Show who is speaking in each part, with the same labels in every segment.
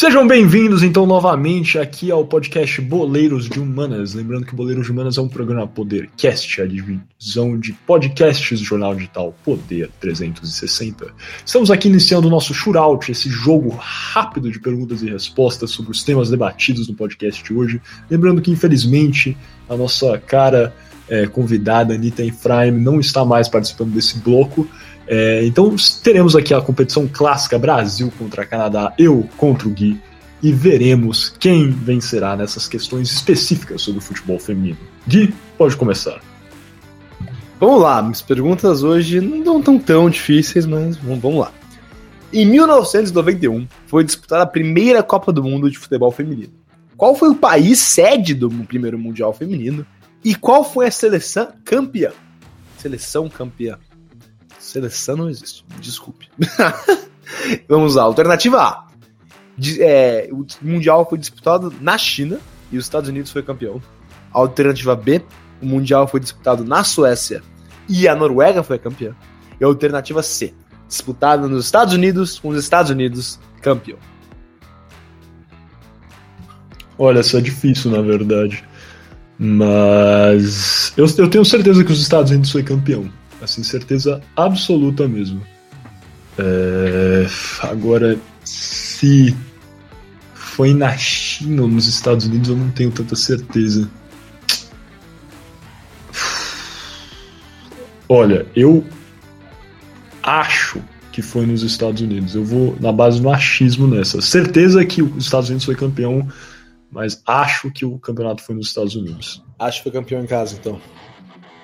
Speaker 1: Sejam bem-vindos, então, novamente aqui ao podcast Boleiros de Humanas. Lembrando que Boleiros de Humanas é um programa Podercast, a divisão de podcasts do jornal digital Poder 360. Estamos aqui iniciando o nosso shootout, esse jogo rápido de perguntas e respostas sobre os temas debatidos no podcast de hoje. Lembrando que, infelizmente, a nossa cara é, convidada, Anitta Efraim, não está mais participando desse bloco. É, então teremos aqui a competição clássica Brasil contra Canadá, eu contra o Gui, e veremos quem vencerá nessas questões específicas sobre o futebol feminino. Gui, pode começar.
Speaker 2: Vamos lá, minhas perguntas hoje não estão tão difíceis, mas vamos lá. Em 1991 foi disputada a primeira Copa do Mundo de futebol feminino. Qual foi o país sede do primeiro Mundial Feminino? E qual foi a seleção campeã? Seleção campeã. Seleção não existe. Desculpe. Vamos lá. Alternativa A. De, é, o Mundial foi disputado na China e os Estados Unidos foi campeão. Alternativa B. O Mundial foi disputado na Suécia e a Noruega foi campeã. E a alternativa C. Disputado nos Estados Unidos com os Estados Unidos campeão.
Speaker 1: Olha, isso é difícil, na verdade. Mas eu, eu tenho certeza que os Estados Unidos foi campeão. Assim, certeza absoluta mesmo. É, agora, se foi na China ou nos Estados Unidos, eu não tenho tanta certeza. Olha, eu acho que foi nos Estados Unidos. Eu vou na base do achismo nessa. Certeza que os Estados Unidos foi campeão, mas acho que o campeonato foi nos Estados Unidos.
Speaker 2: Acho que foi campeão em casa, então.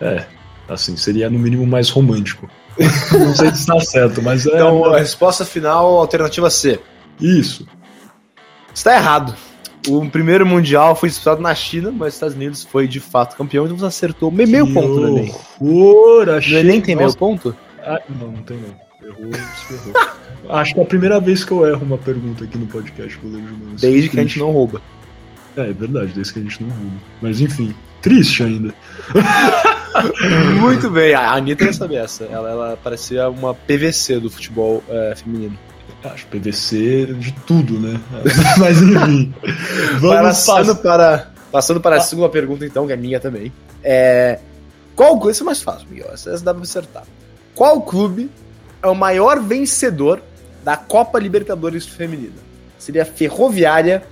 Speaker 1: É, Assim, seria no mínimo mais romântico. Não sei se está certo, mas é.
Speaker 2: Então, a resposta final, alternativa C.
Speaker 1: Isso.
Speaker 2: Está errado. O primeiro Mundial foi disputado na China, mas os Estados Unidos foi de fato campeão, então você acertou meio, meio ponto no Enem.
Speaker 1: Horror, achei...
Speaker 2: No Enem tem meio ponto?
Speaker 1: Ah, não, não tem não. Errou, errou. Acho que é a primeira vez que eu erro uma pergunta aqui no podcast Goleiro
Speaker 2: Humanos. Desde que a gente não rouba.
Speaker 1: É, é verdade, desde que a gente não rouba. Mas enfim, triste ainda.
Speaker 2: Muito bem, a Anitta ia saber essa. Ela, ela parecia uma PVC do futebol é, feminino.
Speaker 1: Acho PVC de tudo, né? Mas enfim.
Speaker 2: Vamos passando para, passando para a segunda pergunta, então, que é minha também. É, qual. Isso é mais fácil, Miguel. Essa dá pra acertar. Qual clube é o maior vencedor da Copa Libertadores Feminina? Seria a Ferroviária,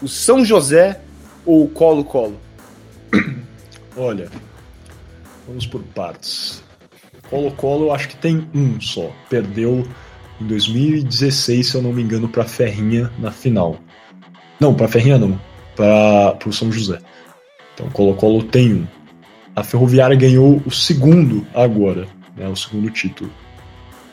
Speaker 2: o São José ou o Colo-Colo?
Speaker 1: Olha, Vamos por partes. Colo-Colo eu acho que tem um só. Perdeu em 2016, se eu não me engano, para Ferrinha na final. Não, para Ferrinha não. Para o São José. Então Colo-Colo tem um. A Ferroviária ganhou o segundo agora, né, o segundo título.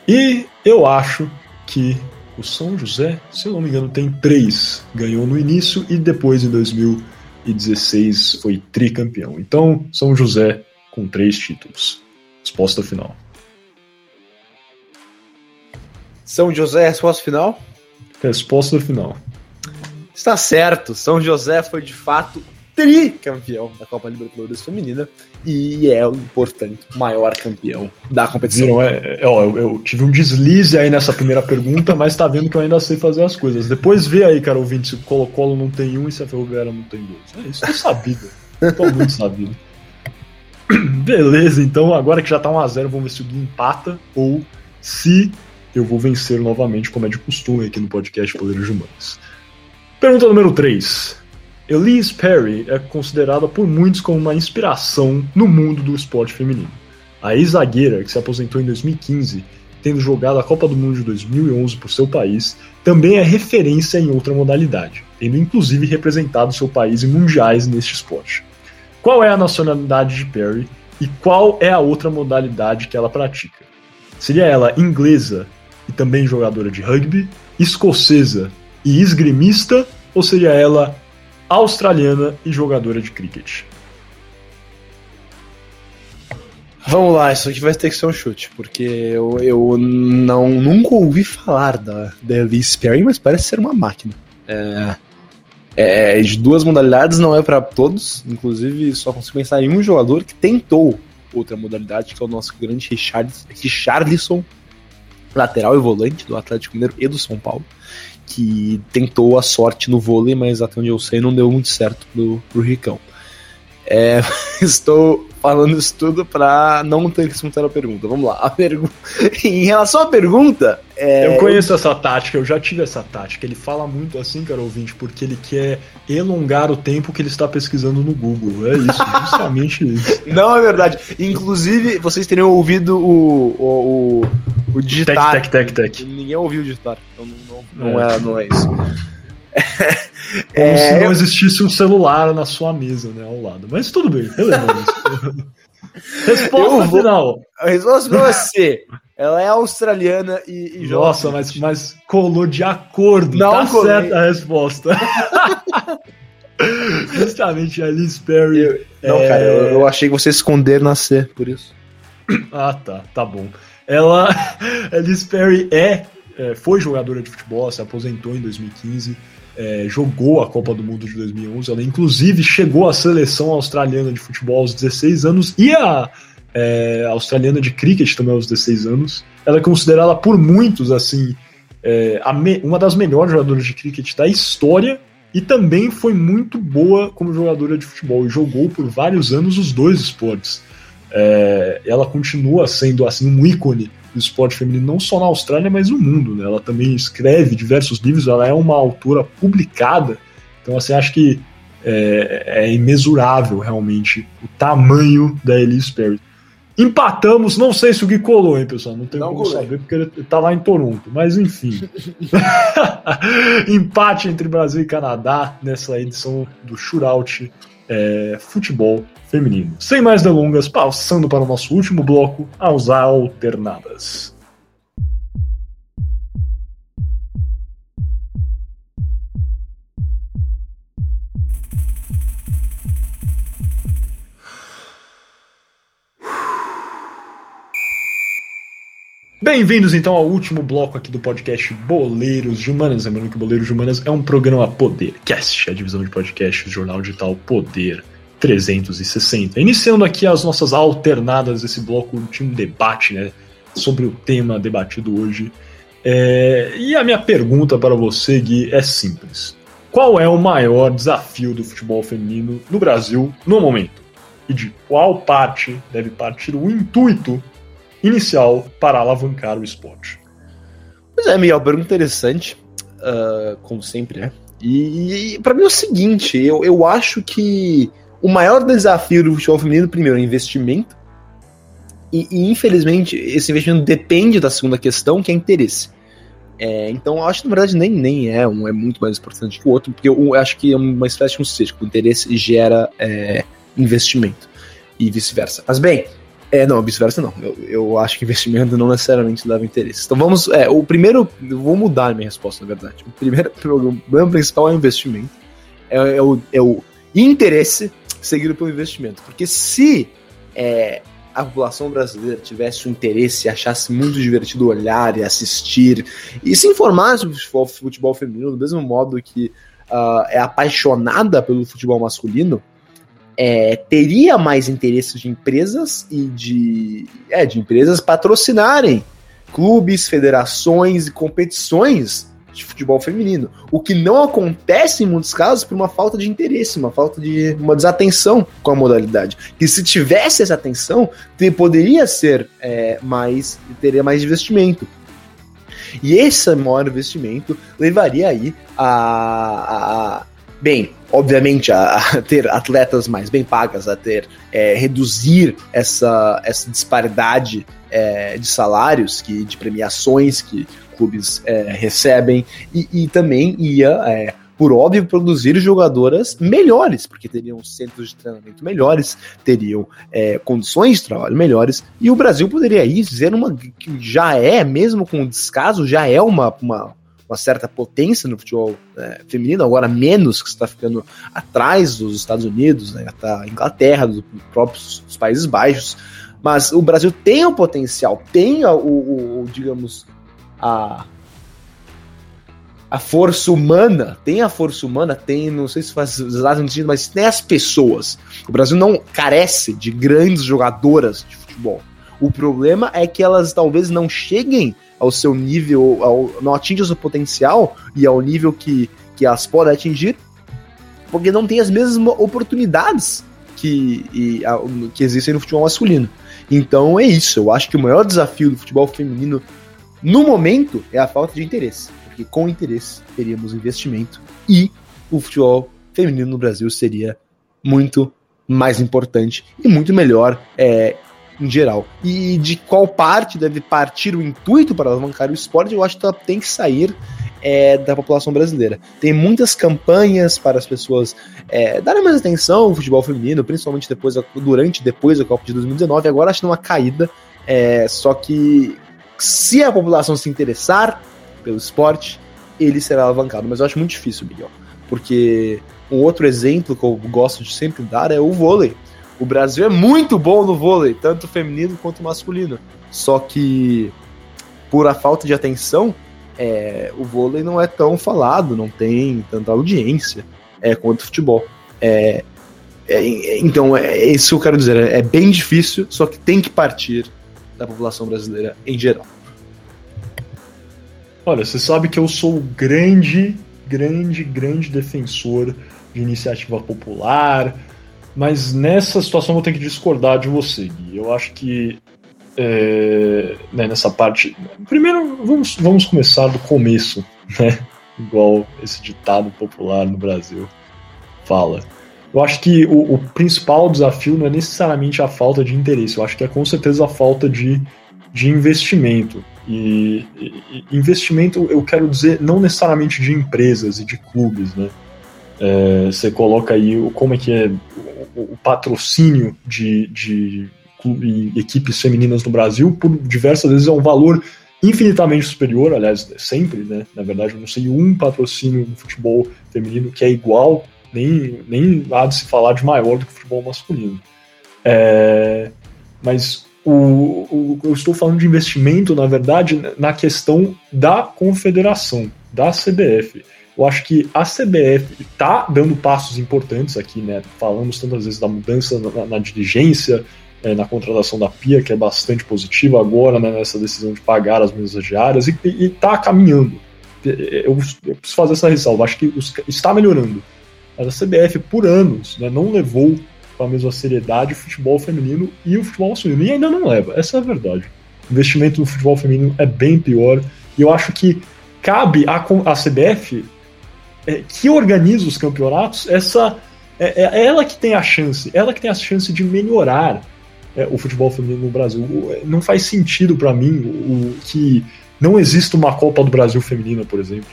Speaker 1: E eu acho que o São José, se eu não me engano, tem três. Ganhou no início e depois em 2016 foi tricampeão. Então, São José com três títulos. Resposta final.
Speaker 2: São José, resposta final?
Speaker 1: Resposta final.
Speaker 2: Está certo, São José foi de fato tricampeão da Copa Libertadores Feminina e é o importante maior campeão da competição.
Speaker 1: Viram, é, é, ó, eu, eu, tive um deslize aí nessa primeira pergunta, mas tá vendo que eu ainda sei fazer as coisas. Depois vê aí, cara, ouvinte, se o Colo-Colo não tem um e se a Ferroviária não tem dois. É isso, tô sabido. tô muito sabido. Beleza, então agora que já tá 1x0, vamos ver se o Gui empata ou se eu vou vencer novamente, como é de costume aqui no podcast Poderes Humanos. Pergunta número 3. Elise Perry é considerada por muitos como uma inspiração no mundo do esporte feminino. A ex-zagueira, que se aposentou em 2015, tendo jogado a Copa do Mundo de 2011 por seu país, também é referência em outra modalidade, tendo inclusive representado seu país em mundiais neste esporte. Qual é a nacionalidade de Perry e qual é a outra modalidade que ela pratica? Seria ela inglesa e também jogadora de rugby, escocesa e esgrimista, ou seria ela australiana e jogadora de cricket?
Speaker 2: Vamos lá, isso aqui vai ter que ser um chute, porque eu, eu não, nunca ouvi falar da, da Elise Perry, mas parece ser uma máquina. É, é, de duas modalidades não é para todos, inclusive só consigo pensar em um jogador que tentou outra modalidade, que é o nosso grande Richard, Richarlison, lateral e volante do Atlético Mineiro e do São Paulo. que tentou a sorte no vôlei, mas até onde eu sei não deu muito certo pro, pro Ricão. É, estou falando isso tudo para não ter que responder a pergunta. Vamos lá. A pergu... em relação à pergunta.
Speaker 1: É... Eu conheço essa tática, eu já tive essa tática. Ele fala muito assim, cara ouvinte, porque ele quer elongar o tempo que ele está pesquisando no Google. É isso, justamente isso.
Speaker 2: Não é verdade. Inclusive, vocês teriam ouvido o, o, o, o digitar.
Speaker 1: Tec, tec, tec, tec.
Speaker 2: Ninguém ouviu o digitar. Então não, não, não, é. é, não é isso.
Speaker 1: Como é, se não existisse um celular na sua mesa, né, ao lado. Mas tudo bem,
Speaker 2: Resposta vou... final. A resposta é C. Ela é australiana e, e
Speaker 1: Nossa, mas, mas colou de acordo. Não tá colei. certa a resposta. Justamente a Liz Perry.
Speaker 2: Eu, não, é... cara, eu, eu, achei que você esconder na C, por isso.
Speaker 1: Ah, tá, tá bom. Ela, a Liz Perry é, é, foi jogadora de futebol, se aposentou em 2015 é, jogou a Copa do Mundo de 2011. Ela, inclusive, chegou à seleção australiana de futebol aos 16 anos e a é, australiana de cricket também aos 16 anos. Ela é considerada por muitos, assim, é, me, uma das melhores jogadoras de cricket da história e também foi muito boa como jogadora de futebol e jogou por vários anos os dois esportes. É, ela continua sendo assim um ícone esporte feminino, não só na Austrália, mas no mundo. Né? Ela também escreve diversos livros, ela é uma autora publicada. Então, assim, acho que é, é imesurável realmente o tamanho da Elise Perry. Empatamos, não sei se o Gui colou, hein, pessoal? Não tem como saber porque ele tá lá em Toronto, mas enfim. Empate entre Brasil e Canadá nessa edição do Shootout é, Futebol feminino. Sem mais delongas, passando para o nosso último bloco, as alternadas. Bem-vindos então ao último bloco aqui do podcast Boleiros de Humanas. Lembrando que Boleiros de Humanas é um programa Podercast, a divisão de podcasts, jornal digital Poder 360. Iniciando aqui as nossas alternadas desse bloco, último debate né, sobre o tema debatido hoje. É, e a minha pergunta para você, Gui, é simples. Qual é o maior desafio do futebol feminino no Brasil no momento? E de qual parte deve partir o intuito inicial para alavancar o esporte?
Speaker 2: Pois é, Miguel, pergunta interessante, uh, como sempre, né? E, e para mim é o seguinte, eu, eu acho que o maior desafio do futebol feminino, primeiro, é investimento. E, e, infelizmente, esse investimento depende da segunda questão, que é interesse. É, então, eu acho que na verdade nem, nem é um é muito mais importante que o outro, porque eu, eu acho que é uma espécie de um círculo. O interesse gera é, investimento e vice-versa. Mas bem, é, não, vice-versa não. Eu, eu acho que investimento não necessariamente leva interesse. Então vamos. É, o primeiro. Vou mudar minha resposta, na verdade. O primeiro problema principal é o investimento. É, é, o, é o interesse seguido pelo investimento. Porque se é, a população brasileira tivesse o interesse, achasse muito divertido olhar e assistir e se informar sobre futebol, futebol feminino do mesmo modo que uh, é apaixonada pelo futebol masculino, é, teria mais interesse de empresas e de, é, de empresas patrocinarem clubes, federações e competições de futebol feminino. O que não acontece em muitos casos por uma falta de interesse, uma falta de uma desatenção com a modalidade. Que se tivesse essa atenção, poderia ser é, mais, teria mais investimento. E esse maior investimento levaria aí a, a bem, obviamente, a, a, ter atletas mais bem pagas, a ter é, reduzir essa, essa disparidade é, de salários, que, de premiações que clubes é, recebem, e, e, também ia, é, por óbvio, produzir jogadoras melhores, porque teriam centros de treinamento melhores, teriam é, condições de trabalho melhores, e o Brasil poderia ir dizer uma que já é, mesmo com descaso, já é uma, uma uma certa potência no futebol é, feminino, agora menos que está ficando atrás dos Estados Unidos, né, da Inglaterra, dos próprios dos Países Baixos, mas o Brasil tem o potencial, tem o, o, o digamos, a a força humana, tem a força humana, tem, não sei se faz sentido, mas tem as pessoas. O Brasil não carece de grandes jogadoras de futebol. O problema é que elas talvez não cheguem ao seu nível, ao, não atinjam o seu potencial e ao nível que, que elas podem atingir, porque não tem as mesmas oportunidades que, e, a, que existem no futebol masculino. Então é isso. Eu acho que o maior desafio do futebol feminino no momento é a falta de interesse. Porque com interesse teríamos investimento e o futebol feminino no Brasil seria muito mais importante e muito melhor é, em geral. E de qual parte deve partir o intuito para alavancar o esporte, eu acho que ela tem que sair é, da população brasileira. Tem muitas campanhas para as pessoas é, darem mais atenção ao futebol feminino, principalmente depois, durante depois da Copa de 2019. Agora acho uma caída. É, só que se a população se interessar pelo esporte, ele será alavancado. Mas eu acho muito difícil, Miguel. Porque um outro exemplo que eu gosto de sempre dar é o vôlei. O Brasil é muito bom no vôlei, tanto feminino quanto masculino. Só que por a falta de atenção, é, o vôlei não é tão falado, não tem tanta audiência é, quanto o futebol. É, é, então, é, é isso que eu quero dizer. É, bem difícil, só que tem que partir da população brasileira em geral.
Speaker 1: Olha, você sabe que eu sou grande, grande, grande defensor de iniciativa popular, mas nessa situação eu vou ter que discordar de você, Gui. Eu acho que é, né, nessa parte. Primeiro, vamos, vamos começar do começo, né? Igual esse ditado popular no Brasil fala. Eu acho que o, o, principal desafio não é necessariamente a falta de interesse, eu acho que é com certeza a falta de, de investimento. E, e investimento, eu quero dizer, não necessariamente de empresas e de clubes, né? É, você coloca aí como é que é o, o patrocínio de, de equipes femininas no Brasil, por diversas vezes é um valor infinitamente superior, aliás, sempre, né? Na verdade, eu não sei um patrocínio no futebol feminino que é igual, nem, nem há de se falar de maior do que o futebol masculino. É, mas o, o, eu estou falando de investimento, na verdade, na questão da confederação, da CBF. Eu acho que a CBF está dando passos importantes aqui, né? Falamos tantas vezes da mudança na, na dirigência, é, na contratação da Pia, que é bastante positiva agora, né, nessa decisão de pagar as mesas diárias, e está caminhando. Eu, eu, preciso fazer essa ressalva, acho que os, está melhorando. Mas a CBF, por anos, né, não levou com a mesma seriedade o futebol feminino e o futebol masculino, e ainda não leva, essa é a verdade. O investimento no futebol feminino é bem pior, e eu acho que cabe à CBF, é, que organiza os campeonatos, essa é, é ela que tem a chance, ela que tem a chance de melhorar é, o futebol feminino no Brasil. Não faz sentido para mim o, que não exista uma Copa do Brasil feminina, por exemplo,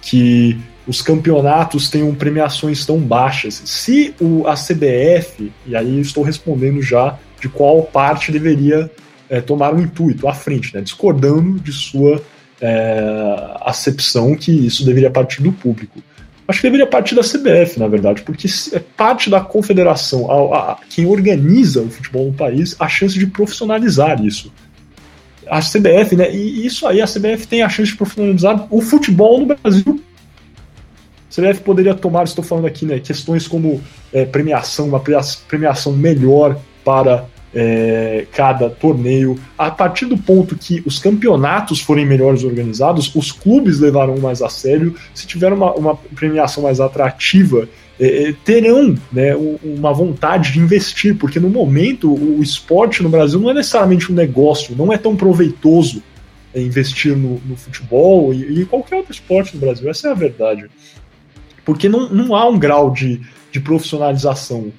Speaker 1: que os campeonatos tenham premiações tão baixas. Se o, a CBF, e aí estou respondendo já de qual parte deveria é, tomar um intuito à frente, né, discordando de sua é, acepção que isso deveria partir do público. Acho que deveria partir da CBF, na verdade, porque é parte da confederação, a, a, quem organiza o futebol no país, a chance de profissionalizar isso. A CBF, né? E isso aí, a CBF tem a chance de profissionalizar o futebol no Brasil. CBF poderia tomar, estou falando aqui, né, questões como é, premiação, uma premiação melhor para é, cada torneio. A partir do ponto que os campeonatos forem melhores organizados, os clubes levarão mais a sério. Se tiver uma, uma premiação mais atrativa, é, é terão né, uma vontade de investir, porque no momento o esporte no Brasil não é necessariamente um negócio, não é tão proveitoso é, investir no, no futebol e, e, qualquer outro esporte no Brasil. Essa é a verdade. Porque não, não há um grau de, de profissionalização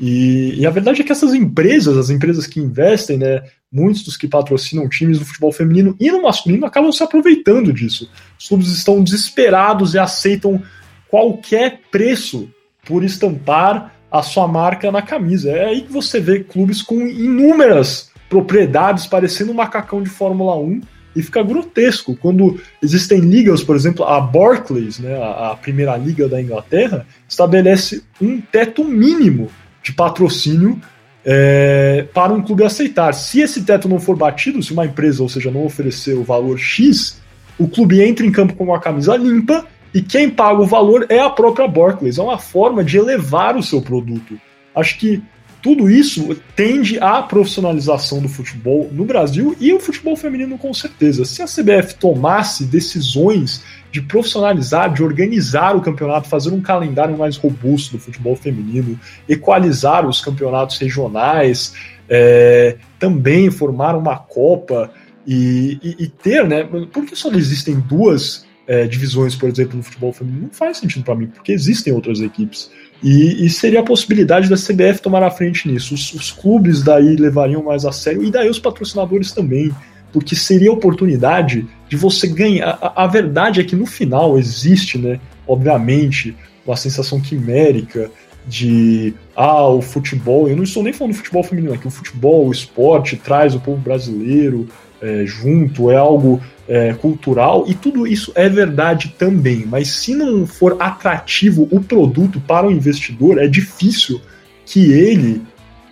Speaker 1: e, e, a verdade é que essas empresas, as empresas que investem, né, muitos dos que patrocinam times do futebol feminino e no masculino acabam se aproveitando disso. Os clubes estão desesperados e aceitam qualquer preço por estampar a sua marca na camisa. É aí que você vê clubes com inúmeras propriedades parecendo um macacão de Fórmula 1 e fica grotesco quando existem ligas, por exemplo, a Barclays, né, a primeira liga da Inglaterra, estabelece um teto mínimo de patrocínio é, para um clube aceitar. Se esse teto não for batido, se uma empresa, ou seja, não oferecer o valor X, o clube entra em campo com uma camisa limpa e quem paga o valor é a própria Barclays. É uma forma de elevar o seu produto. Acho que tudo isso tende à profissionalização do futebol no Brasil e o futebol feminino com certeza. Se a CBF tomasse decisões de profissionalizar, de organizar o campeonato, fazer um calendário mais robusto do futebol feminino, equalizar os campeonatos regionais, é, também formar uma Copa e, e, e, ter, né? Por que só existem duas é, divisões, por exemplo, no futebol feminino? Não faz sentido para mim, porque existem outras equipes. E, e, seria a possibilidade da CBF tomar a frente nisso. Os, os, clubes daí levariam mais a sério, e daí os patrocinadores também, porque seria a oportunidade de você ganhar. A, a verdade é que no final existe, né, obviamente, uma sensação quimérica de ah, o futebol, eu não estou nem falando do futebol feminino aqui, o futebol, o esporte traz o povo brasileiro é, junto, é algo é, cultural, e tudo isso é verdade também, mas se não for atrativo o produto para o investidor, é difícil que ele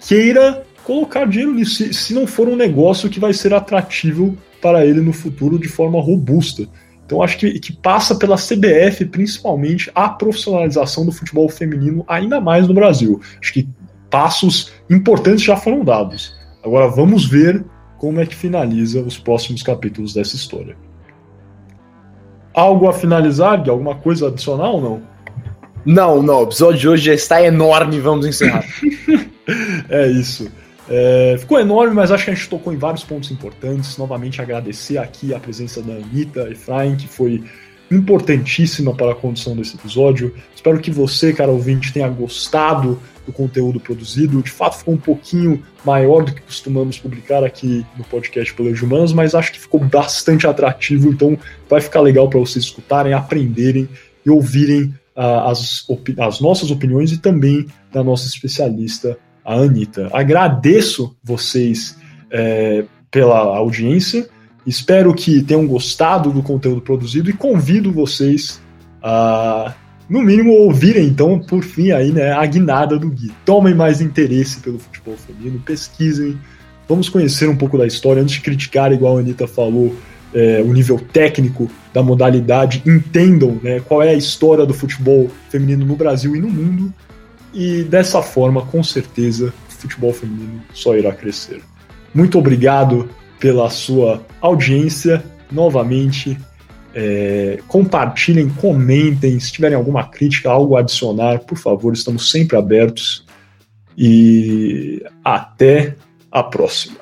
Speaker 1: queira colocar dinheiro nisso, se, se não for um negócio que vai ser atrativo para ele no futuro de forma robusta. Então acho que, que passa pela CBF, principalmente, a profissionalização do futebol feminino ainda mais no Brasil. Acho que passos importantes já foram dados. Agora vamos ver como é que finaliza os próximos capítulos dessa história. Algo a finalizar, alguma coisa adicional ou não?
Speaker 2: Não, não, o episódio de hoje já está enorme, vamos encerrar.
Speaker 1: é isso. É, ficou enorme, mas acho que a gente tocou em vários pontos importantes. Novamente agradecer aqui a presença da Anitta Efraim, que foi importantíssima para a condução desse episódio. Espero que você, cara ouvinte, tenha gostado do conteúdo produzido. De fato, ficou um pouquinho maior do que costumamos publicar aqui no podcast Pelos Humanos, mas acho que ficou bastante atrativo, então vai ficar legal para vocês escutarem, aprenderem e ouvirem uh, as, as nossas opiniões e também da nossa especialista, a Anitta. Agradeço vocês é, pela audiência. Espero que tenham gostado do conteúdo produzido e convido vocês a no mínimo, ouvirem, então, por fim, aí, né, a guinada do Gui. Tomem mais interesse pelo futebol feminino, pesquisem, vamos conhecer um pouco da história, antes de criticar, igual a Anitta falou, é, o nível técnico da modalidade, entendam né, qual é a história do futebol feminino no Brasil e no mundo, e dessa forma, com certeza, o futebol feminino só irá crescer. Muito obrigado pela sua audiência, novamente, é, compartilhem, comentem, se tiverem alguma crítica, algo a adicionar, por favor, estamos sempre abertos. E até a próxima.